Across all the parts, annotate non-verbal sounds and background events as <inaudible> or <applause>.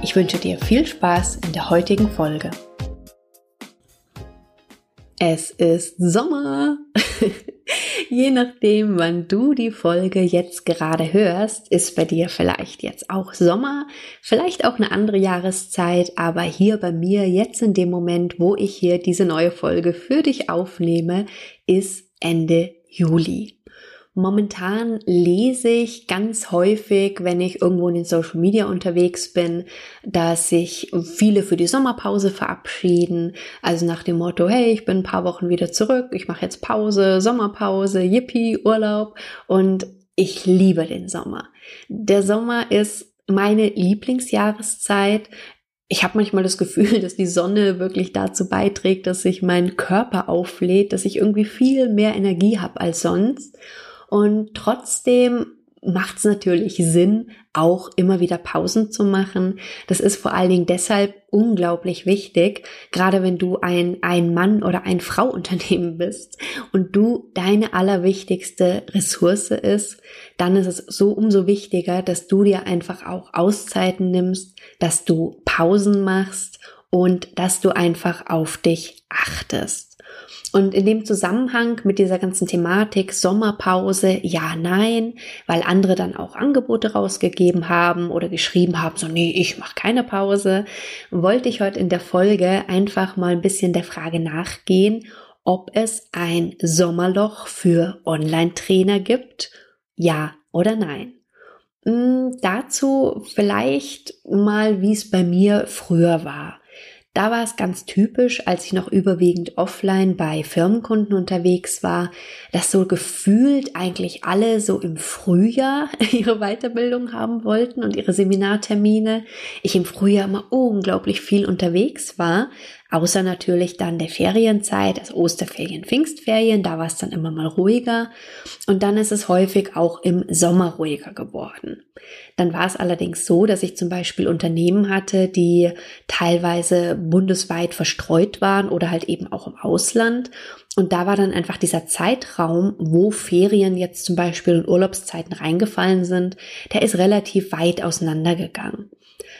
Ich wünsche dir viel Spaß in der heutigen Folge. Es ist Sommer. <laughs> Je nachdem, wann du die Folge jetzt gerade hörst, ist bei dir vielleicht jetzt auch Sommer, vielleicht auch eine andere Jahreszeit, aber hier bei mir jetzt in dem Moment, wo ich hier diese neue Folge für dich aufnehme, ist Ende Juli. Momentan lese ich ganz häufig, wenn ich irgendwo in den Social Media unterwegs bin, dass sich viele für die Sommerpause verabschieden. Also nach dem Motto, hey, ich bin ein paar Wochen wieder zurück, ich mache jetzt Pause, Sommerpause, Yippie, Urlaub. Und ich liebe den Sommer. Der Sommer ist meine Lieblingsjahreszeit. Ich habe manchmal das Gefühl, <laughs> dass die Sonne wirklich dazu beiträgt, dass sich mein Körper auflädt, dass ich irgendwie viel mehr Energie habe als sonst. Und trotzdem macht es natürlich Sinn, auch immer wieder Pausen zu machen. Das ist vor allen Dingen deshalb unglaublich wichtig, gerade wenn du ein ein Mann oder ein Frau Unternehmen bist und du deine allerwichtigste Ressource ist, dann ist es so umso wichtiger, dass du dir einfach auch Auszeiten nimmst, dass du Pausen machst und dass du einfach auf dich achtest. Und in dem Zusammenhang mit dieser ganzen Thematik Sommerpause, ja, nein, weil andere dann auch Angebote rausgegeben haben oder geschrieben haben, so, nee, ich mache keine Pause, wollte ich heute in der Folge einfach mal ein bisschen der Frage nachgehen, ob es ein Sommerloch für Online-Trainer gibt, ja oder nein. Hm, dazu vielleicht mal, wie es bei mir früher war. Da war es ganz typisch, als ich noch überwiegend offline bei Firmenkunden unterwegs war, dass so gefühlt eigentlich alle so im Frühjahr <laughs> ihre Weiterbildung haben wollten und ihre Seminartermine. Ich im Frühjahr immer unglaublich viel unterwegs war, außer natürlich dann der Ferienzeit, also Osterferien, Pfingstferien, da war es dann immer mal ruhiger und dann ist es häufig auch im Sommer ruhiger geworden. Dann war es allerdings so, dass ich zum Beispiel Unternehmen hatte, die teilweise bundesweit verstreut waren oder halt eben auch im Ausland und da war dann einfach dieser Zeitraum, wo Ferien jetzt zum Beispiel in Urlaubszeiten reingefallen sind, der ist relativ weit auseinandergegangen.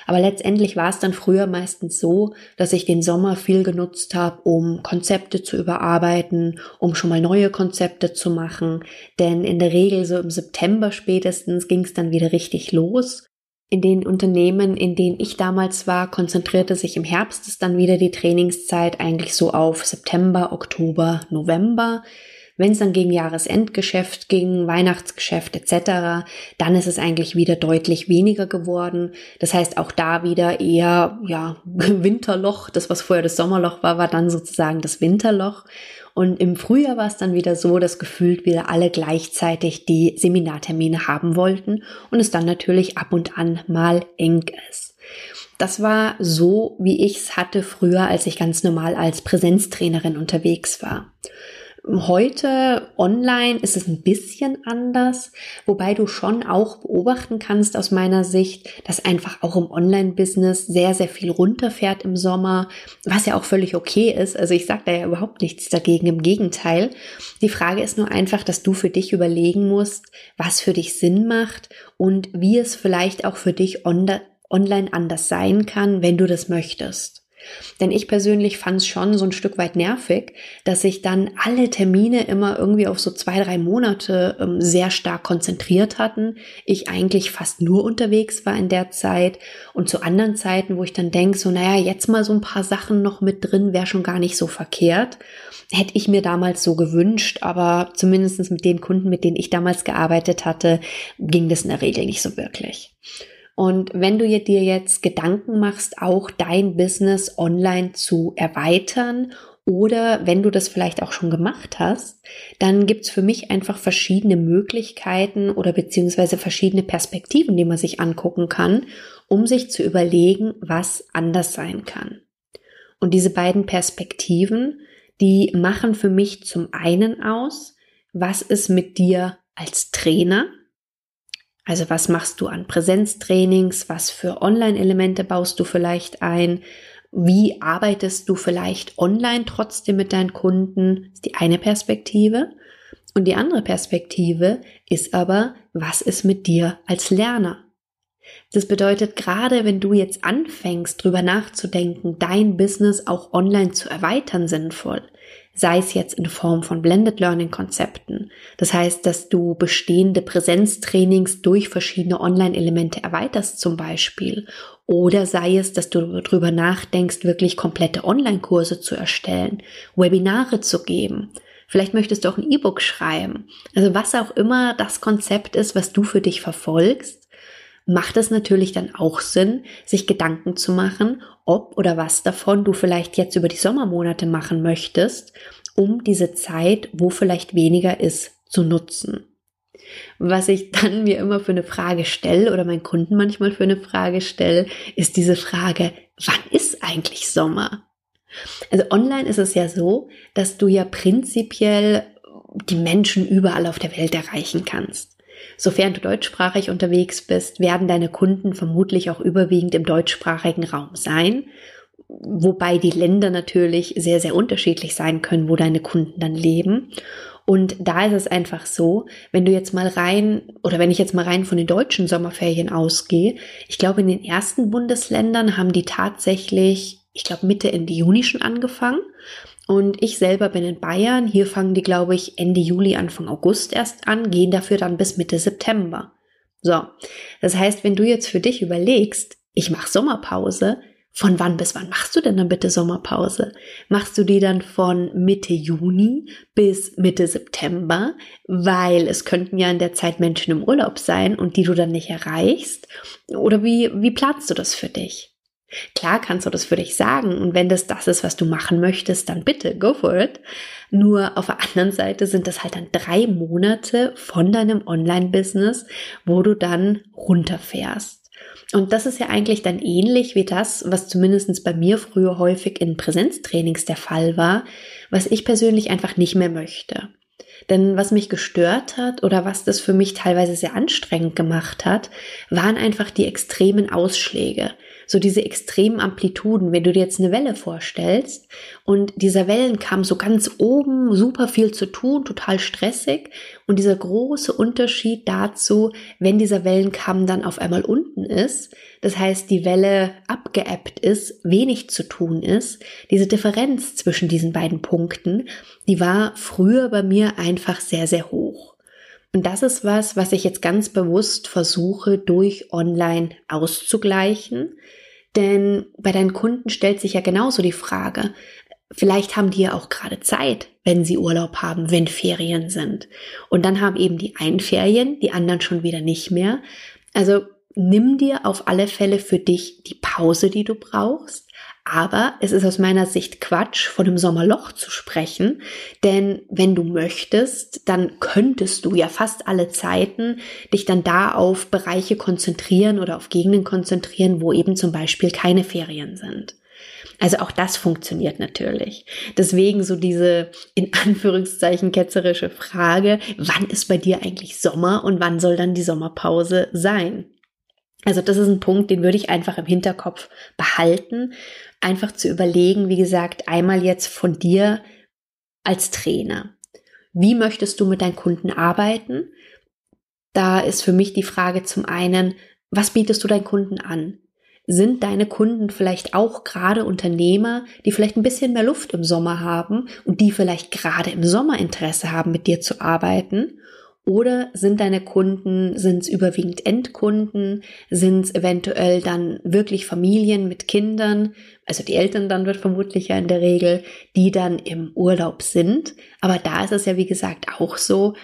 Aber letztendlich war es dann früher meistens so, dass ich den Sommer viel genutzt habe, um Konzepte zu überarbeiten, um schon mal neue Konzepte zu machen. Denn in der Regel so im September spätestens ging es dann wieder richtig los. In den Unternehmen, in denen ich damals war, konzentrierte sich im Herbst ist dann wieder die Trainingszeit eigentlich so auf September, Oktober, November. Wenn es dann gegen Jahresendgeschäft ging, Weihnachtsgeschäft etc., dann ist es eigentlich wieder deutlich weniger geworden. Das heißt, auch da wieder eher ja <laughs> Winterloch. Das, was vorher das Sommerloch war, war dann sozusagen das Winterloch. Und im Frühjahr war es dann wieder so, dass gefühlt wieder alle gleichzeitig die Seminartermine haben wollten und es dann natürlich ab und an mal eng ist. Das war so, wie ich es hatte früher, als ich ganz normal als Präsenztrainerin unterwegs war. Heute online ist es ein bisschen anders, wobei du schon auch beobachten kannst aus meiner Sicht, dass einfach auch im Online-Business sehr, sehr viel runterfährt im Sommer, was ja auch völlig okay ist. Also ich sage da ja überhaupt nichts dagegen, im Gegenteil. Die Frage ist nur einfach, dass du für dich überlegen musst, was für dich Sinn macht und wie es vielleicht auch für dich online anders sein kann, wenn du das möchtest. Denn ich persönlich fand es schon so ein Stück weit nervig, dass sich dann alle Termine immer irgendwie auf so zwei, drei Monate ähm, sehr stark konzentriert hatten. Ich eigentlich fast nur unterwegs war in der Zeit und zu anderen Zeiten, wo ich dann denke, so, naja, jetzt mal so ein paar Sachen noch mit drin, wäre schon gar nicht so verkehrt. Hätte ich mir damals so gewünscht, aber zumindest mit den Kunden, mit denen ich damals gearbeitet hatte, ging das in der Regel nicht so wirklich. Und wenn du dir jetzt Gedanken machst, auch dein Business online zu erweitern Oder wenn du das vielleicht auch schon gemacht hast, dann gibt's für mich einfach verschiedene Möglichkeiten oder beziehungsweise verschiedene Perspektiven, die man sich angucken kann, um sich zu überlegen, was anders sein kann. Und diese beiden Perspektiven, die machen für mich zum einen aus, was ist mit dir als Trainer? Also was machst du an Präsenztrainings? Was für Online-Elemente baust du vielleicht ein? Wie arbeitest du vielleicht online trotzdem mit deinen Kunden? Das ist die eine Perspektive. Und die andere Perspektive ist aber, was ist mit dir als Lerner? Das bedeutet, gerade wenn du jetzt anfängst, drüber nachzudenken, dein Business auch online zu erweitern sinnvoll, sei es jetzt in Form von Blended Learning Konzepten. Das heißt, dass du bestehende Präsenztrainings durch verschiedene Online-Elemente erweiterst zum Beispiel. Oder sei es, dass du darüber nachdenkst, wirklich komplette Online-Kurse zu erstellen, Webinare zu geben. Vielleicht möchtest du auch ein E-Book schreiben. Also was auch immer das Konzept ist, was du für dich verfolgst, macht es natürlich dann auch Sinn, sich Gedanken zu machen, ob oder was davon du vielleicht jetzt über die Sommermonate machen möchtest, um diese Zeit, wo vielleicht weniger ist, zu nutzen. Was ich dann mir immer für eine Frage stelle oder meinen Kunden manchmal für eine Frage stelle, ist diese Frage, wann ist eigentlich Sommer? Also online ist es ja so, dass du ja prinzipiell die Menschen überall auf der Welt erreichen kannst. Sofern du deutschsprachig unterwegs bist, werden deine Kunden vermutlich auch überwiegend im deutschsprachigen Raum sein, wobei die Länder natürlich sehr, sehr unterschiedlich sein können, wo deine Kunden dann leben. Und da ist es einfach so, wenn du jetzt mal rein, oder wenn ich jetzt mal rein von den deutschen Sommerferien ausgehe, ich glaube, in den ersten Bundesländern haben die tatsächlich, ich glaube, Mitte Ende Juni schon angefangen. Und ich selber bin in Bayern. Hier fangen die, glaube ich, Ende Juli, Anfang August erst an, gehen dafür dann bis Mitte September. So, das heißt, wenn du jetzt für dich überlegst, ich mache Sommerpause, von wann bis wann machst du denn dann bitte Sommerpause? Machst du die dann von Mitte Juni bis Mitte September, weil es könnten ja in der Zeit Menschen im Urlaub sein und die du dann nicht erreichst? Oder wie, wie planst du das für dich? Klar kannst du das für dich sagen und wenn das das ist, was du machen möchtest, dann bitte go for it. Nur auf der anderen Seite sind das halt dann drei Monate von deinem Online-Business, wo du dann runterfährst. Und das ist ja eigentlich dann ähnlich wie das, was zumindest bei mir früher häufig in Präsenztrainings der Fall war, was ich persönlich einfach nicht mehr möchte. Denn was mich gestört hat oder was das für mich teilweise sehr anstrengend gemacht hat, waren einfach die extremen Ausschläge so diese extremen Amplituden, wenn du dir jetzt eine Welle vorstellst und dieser Wellen kam so ganz oben, super viel zu tun, total stressig und dieser große Unterschied dazu, wenn dieser Wellenkamm dann auf einmal unten ist, das heißt die Welle abgeebbt ist, wenig zu tun ist, diese Differenz zwischen diesen beiden Punkten, die war früher bei mir einfach sehr, sehr hoch. Und das ist was, was ich jetzt ganz bewusst versuche, durch Online auszugleichen. Denn bei deinen Kunden stellt sich ja genauso die Frage, vielleicht haben die ja auch gerade Zeit, wenn sie Urlaub haben, wenn Ferien sind. Und dann haben eben die einen Ferien, die anderen schon wieder nicht mehr. Also nimm dir auf alle Fälle für dich die Pause, die du brauchst. Aber es ist aus meiner Sicht Quatsch, von einem Sommerloch zu sprechen, denn wenn du möchtest, dann könntest du ja fast alle Zeiten dich dann da auf Bereiche konzentrieren oder auf Gegenden konzentrieren, wo eben zum Beispiel keine Ferien sind. Also auch das funktioniert natürlich. Deswegen so diese in Anführungszeichen ketzerische Frage, wann ist bei dir eigentlich Sommer und wann soll dann die Sommerpause sein? Also das ist ein Punkt, den würde ich einfach im Hinterkopf behalten einfach zu überlegen, wie gesagt, einmal jetzt von dir als Trainer. Wie möchtest du mit deinen Kunden arbeiten? Da ist für mich die Frage zum einen, was bietest du deinen Kunden an? Sind deine Kunden vielleicht auch gerade Unternehmer, die vielleicht ein bisschen mehr Luft im Sommer haben und die vielleicht gerade im Sommer Interesse haben, mit dir zu arbeiten? Oder sind deine Kunden, sind es überwiegend Endkunden, sind es eventuell dann wirklich Familien mit Kindern, also die Eltern dann wird vermutlich ja in der Regel, die dann im Urlaub sind. Aber da ist es ja wie gesagt auch so,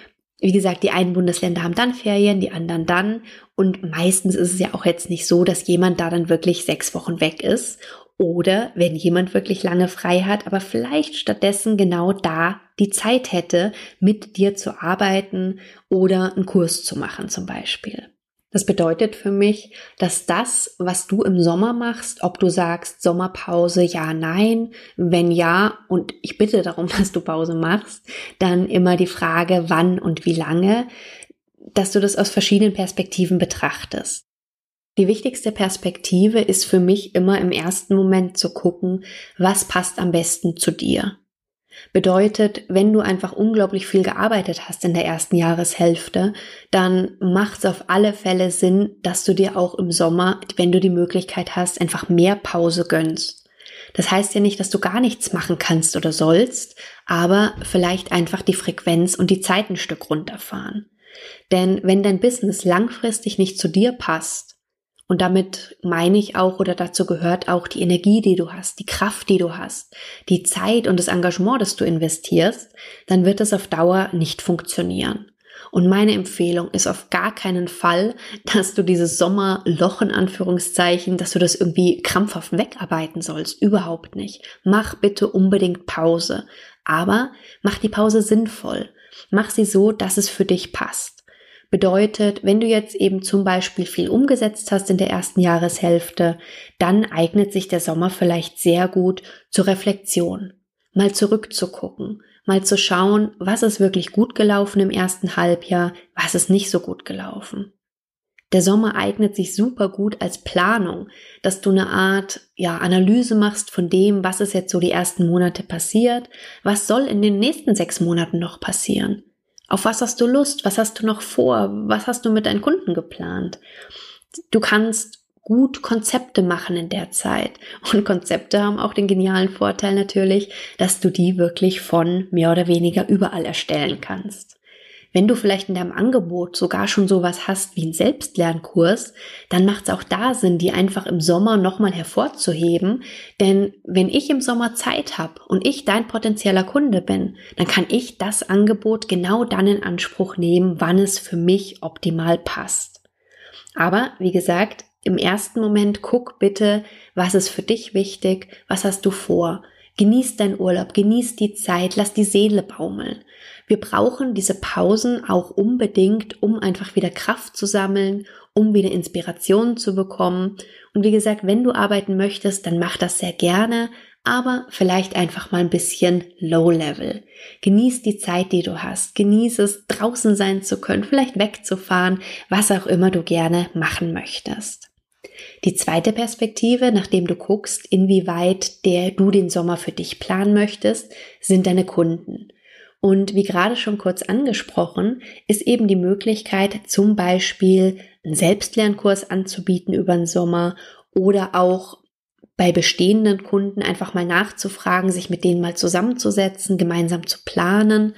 wie gesagt, die einen Bundesländer haben dann Ferien, die anderen dann. Und meistens ist es ja auch jetzt nicht so, dass jemand da dann wirklich sechs Wochen weg ist Oder wenn jemand wirklich lange frei hat, aber vielleicht stattdessen genau da die Zeit hätte, mit dir zu arbeiten oder einen Kurs zu machen zum Beispiel. Das bedeutet für mich, dass das, was du im Sommer machst, ob du sagst Sommerpause, ja, nein, wenn ja, und ich bitte darum, <laughs> dass du Pause machst, dann immer die Frage, wann und wie lange, dass du das aus verschiedenen Perspektiven betrachtest. Die wichtigste Perspektive ist für mich immer im ersten Moment zu gucken, was passt am besten zu dir. Bedeutet, wenn du einfach unglaublich viel gearbeitet hast in der ersten Jahreshälfte, dann macht es auf alle Fälle Sinn, dass du dir auch im Sommer, wenn du die Möglichkeit hast, einfach mehr Pause gönnst. Das heißt ja nicht, dass du gar nichts machen kannst oder sollst, aber vielleicht einfach die Frequenz und die Zeit ein Stück runterfahren. Denn wenn dein Business langfristig nicht zu dir passt, und damit meine ich auch oder dazu gehört auch die Energie, die du hast, die Kraft, die du hast, die Zeit und das Engagement, das du investierst, dann wird es auf Dauer nicht funktionieren. Und meine Empfehlung ist auf gar keinen Fall, dass du dieses Sommerloch in Anführungszeichen, dass du das irgendwie krampfhaft wegarbeiten sollst. Überhaupt nicht. Mach bitte unbedingt Pause. Aber mach die Pause sinnvoll. Mach sie so, dass es für dich passt. Bedeutet, wenn du jetzt eben zum Beispiel viel umgesetzt hast in der ersten Jahreshälfte, dann eignet sich der Sommer vielleicht sehr gut zur Reflexion. Mal zurückzugucken, mal zu schauen, was ist wirklich gut gelaufen im ersten Halbjahr, was ist nicht so gut gelaufen. Der Sommer eignet sich super gut als Planung, dass du eine Art ja, Analyse machst von dem, was ist jetzt so die ersten Monate passiert, was soll in den nächsten sechs Monaten noch passieren. Auf was hast du Lust? Was hast du noch vor? Was hast du mit deinen Kunden geplant? Du kannst gut Konzepte machen in der Zeit. Und Konzepte haben auch den genialen Vorteil natürlich, dass du die wirklich von mehr oder weniger überall erstellen kannst. Wenn du vielleicht in deinem Angebot sogar schon sowas hast wie einen Selbstlernkurs, dann macht es auch da Sinn, die einfach im Sommer nochmal hervorzuheben. Denn wenn ich im Sommer Zeit habe und ich dein potenzieller Kunde bin, dann kann ich das Angebot genau dann in Anspruch nehmen, wann es für mich optimal passt. Aber wie gesagt, im ersten Moment guck bitte, was ist für dich wichtig, was hast du vor. Genieß deinen Urlaub, genieß die Zeit, lass die Seele baumeln. Wir brauchen diese Pausen auch unbedingt, um einfach wieder Kraft zu sammeln, um wieder Inspiration zu bekommen. Und wie gesagt, wenn du arbeiten möchtest, dann mach das sehr gerne, aber vielleicht einfach mal ein bisschen low level. Genieß die Zeit, die du hast. Genieß es, draußen sein zu können, vielleicht wegzufahren, was auch immer du gerne machen möchtest. Die zweite Perspektive, nachdem du guckst, inwieweit der du den Sommer für dich planen möchtest, sind deine Kunden. Und wie gerade schon kurz angesprochen, ist eben die Möglichkeit, zum Beispiel einen Selbstlernkurs anzubieten über den Sommer oder auch bei bestehenden Kunden einfach mal nachzufragen, sich mit denen mal zusammenzusetzen, gemeinsam zu planen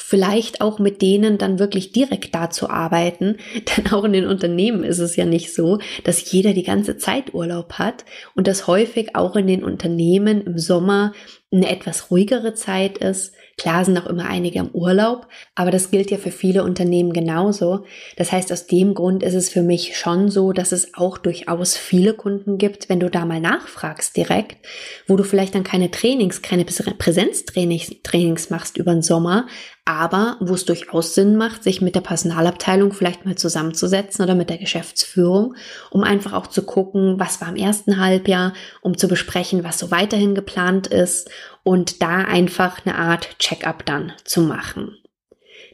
vielleicht auch mit denen dann wirklich direkt da zu arbeiten. <laughs> Denn auch in den Unternehmen ist es ja nicht so, dass jeder die ganze Zeit Urlaub hat und dass häufig auch in den Unternehmen im Sommer eine etwas ruhigere Zeit ist, Klar sind auch immer einige im Urlaub, aber das gilt ja für viele Unternehmen genauso. Das heißt, aus dem Grund ist es für mich schon so, dass es auch durchaus viele Kunden gibt, wenn du da mal nachfragst direkt, wo du vielleicht dann keine Trainings, keine Präsenztrainings Trainings machst über den Sommer, aber wo es durchaus Sinn macht, sich mit der Personalabteilung vielleicht mal zusammenzusetzen oder mit der Geschäftsführung, um einfach auch zu gucken, was war im ersten Halbjahr, um zu besprechen, was so weiterhin geplant ist und da einfach eine Art Check-up dann zu machen.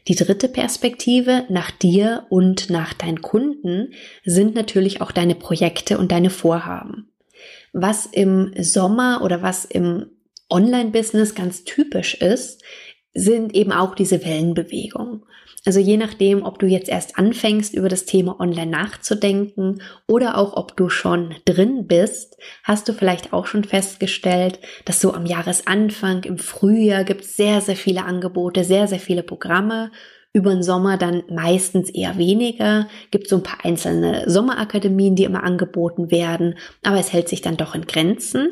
Die dritte Perspektive nach dir und nach deinen Kunden sind natürlich auch deine Projekte und deine Vorhaben. Was im Sommer oder was im Online-Business ganz typisch ist, sind eben auch diese Wellenbewegungen. Also je nachdem, ob du jetzt erst anfängst, über das Thema Online nachzudenken oder auch ob du schon drin bist, hast du vielleicht auch schon festgestellt, dass so am Jahresanfang, im Frühjahr gibt es sehr, sehr viele Angebote, sehr, sehr viele Programme. Über den Sommer dann meistens eher weniger. Gibt so ein paar einzelne Sommerakademien, die immer angeboten werden, aber es hält sich dann doch in Grenzen.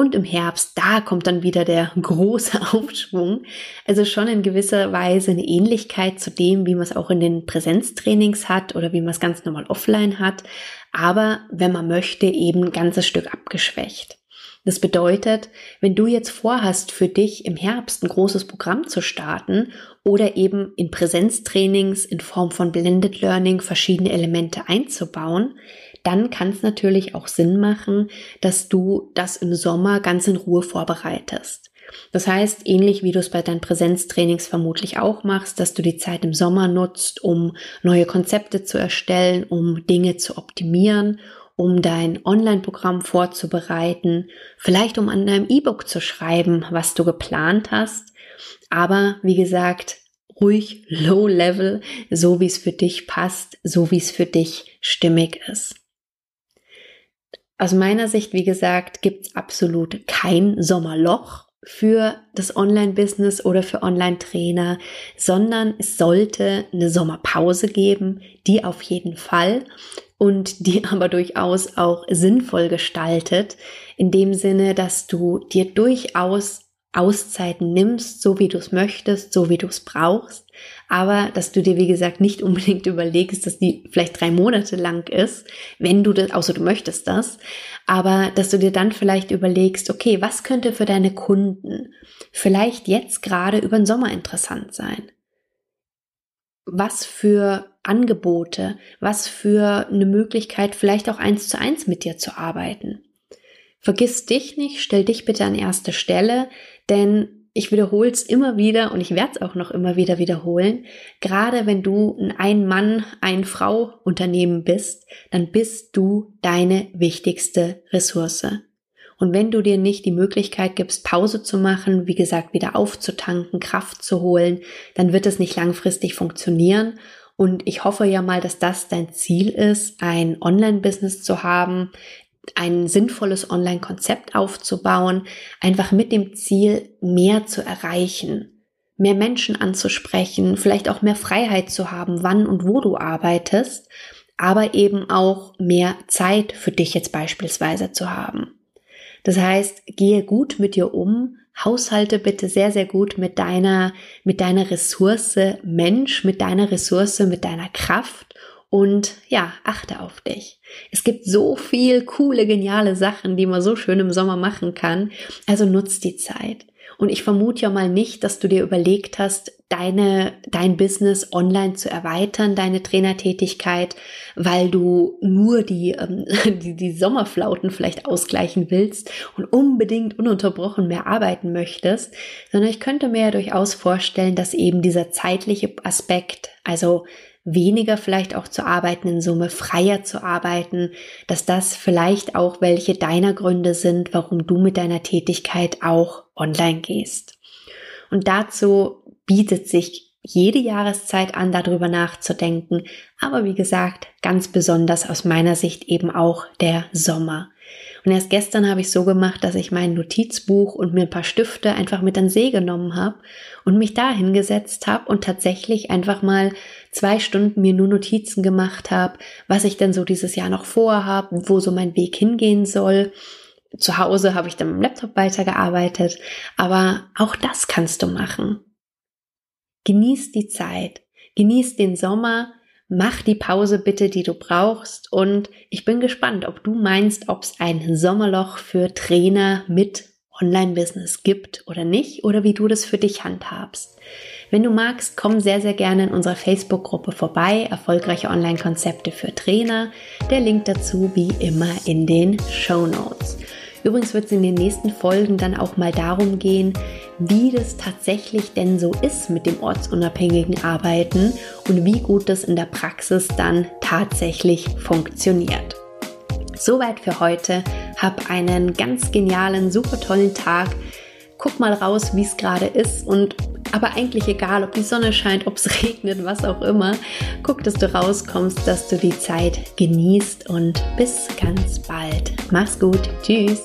Und im Herbst, da kommt dann wieder der <laughs> große Aufschwung. Also schon in gewisser Weise eine Ähnlichkeit zu dem, wie man es auch in den Präsenztrainings hat oder wie man es ganz normal offline hat. Aber wenn man möchte, eben ein ganzes Stück abgeschwächt. Das bedeutet, wenn du jetzt vorhast, für dich im Herbst ein großes Programm zu starten oder eben in Präsenztrainings in Form von Blended Learning verschiedene Elemente einzubauen, dann kann es natürlich auch Sinn machen, dass du das im Sommer ganz in Ruhe vorbereitest. Das heißt, ähnlich wie du es bei deinen Präsenztrainings vermutlich auch machst, dass du die Zeit im Sommer nutzt, um neue Konzepte zu erstellen, um Dinge zu optimieren, um dein Online-Programm vorzubereiten, vielleicht um an deinem E-Book zu schreiben, was du geplant hast. Aber wie gesagt, ruhig low level, so wie es für dich passt, so wie es für dich stimmig ist. Aus meiner Sicht, wie gesagt, gibt's absolut kein Sommerloch für das Online-Business oder für Online-Trainer, sondern es sollte eine Sommerpause geben, die auf jeden Fall und die <laughs> aber durchaus auch sinnvoll gestaltet, in dem Sinne, dass du dir durchaus Auszeiten nimmst, so wie du es möchtest, so wie du es brauchst, aber dass du dir, wie gesagt, nicht <laughs> unbedingt überlegst, dass die vielleicht drei Monate lang ist, wenn du das, außer du möchtest das, aber dass du dir dann vielleicht überlegst, okay, was könnte für deine Kunden vielleicht jetzt gerade über den Sommer interessant sein? Was für Angebote, was für eine Möglichkeit, vielleicht auch eins zu eins mit dir zu arbeiten. Vergiss dich nicht, stell dich bitte an erste Stelle, denn ich wiederhole es immer wieder und ich werde es auch noch immer wieder wiederholen. Gerade wenn du ein Ein-Mann, Ein-Frau-Unternehmen bist, dann bist du deine wichtigste Ressource. Und wenn du dir nicht die Möglichkeit gibst, Pause zu machen, wie gesagt, wieder aufzutanken, Kraft zu holen, dann wird es nicht langfristig funktionieren. Und ich hoffe ja mal, dass das dein Ziel ist, ein Online-Business zu haben, ein sinnvolles Online-Konzept aufzubauen, einfach mit dem Ziel, mehr zu erreichen, mehr Menschen anzusprechen, vielleicht auch mehr Freiheit zu haben, wann und wo du arbeitest, aber eben auch mehr Zeit für dich jetzt beispielsweise zu haben. Das heißt, gehe gut mit dir um, haushalte bitte sehr, sehr gut mit deiner, mit deiner Ressource Mensch, mit deiner Ressource, mit deiner Kraft und ja, achte auf dich. Es gibt so viel coole, geniale Sachen, die man so schön im Sommer machen kann. Also nutzt die Zeit. Und ich vermute ja mal nicht, dass du dir überlegt hast, deine, dein Business online zu erweitern, deine Trainertätigkeit, weil du nur die, ähm, <laughs> die, die Sommerflauten vielleicht ausgleichen willst und unbedingt ununterbrochen mehr arbeiten möchtest, sondern ich könnte mir ja durchaus vorstellen, dass eben dieser zeitliche Aspekt, also weniger vielleicht auch zu arbeiten, in Summe freier zu arbeiten, dass das vielleicht auch welche deiner Gründe sind, warum du mit deiner Tätigkeit auch online gehst. Und dazu bietet sich jede Jahreszeit an, darüber nachzudenken, aber wie gesagt, ganz besonders aus meiner Sicht eben auch der Sommer. Und erst gestern habe ich so gemacht, dass ich mein Notizbuch und mir ein paar Stifte einfach mit an See genommen habe und mich da hingesetzt habe und tatsächlich einfach mal zwei Stunden mir nur Notizen gemacht habe, was ich denn so dieses Jahr noch vorhabe, wo so mein Weg hingehen soll. Zu Hause habe ich dann mit dem Laptop weitergearbeitet, aber auch das kannst du machen. Genieß die Zeit, genieß den Sommer, mach die Pause bitte, die du brauchst und ich bin gespannt, ob du meinst, ob es ein Sommerloch für Trainer mit Online-Business gibt oder nicht oder wie du das für dich handhabst. Wenn du magst, komm sehr, sehr gerne in unserer Facebook-Gruppe vorbei, erfolgreiche Online-Konzepte für Trainer. Der Link dazu wie immer in den Show Notes. Übrigens wird es in den nächsten Folgen dann auch mal darum gehen, wie das tatsächlich denn so ist mit dem ortsunabhängigen Arbeiten und wie gut das in der Praxis dann tatsächlich funktioniert. Soweit für heute. Hab einen ganz genialen, super tollen Tag. Guck mal raus, wie es gerade ist und aber eigentlich egal, ob die Sonne scheint, ob es <laughs> regnet, was auch immer. Guck, dass du rauskommst, dass du die Zeit genießt und bis ganz bald. Mach's gut. Tschüss.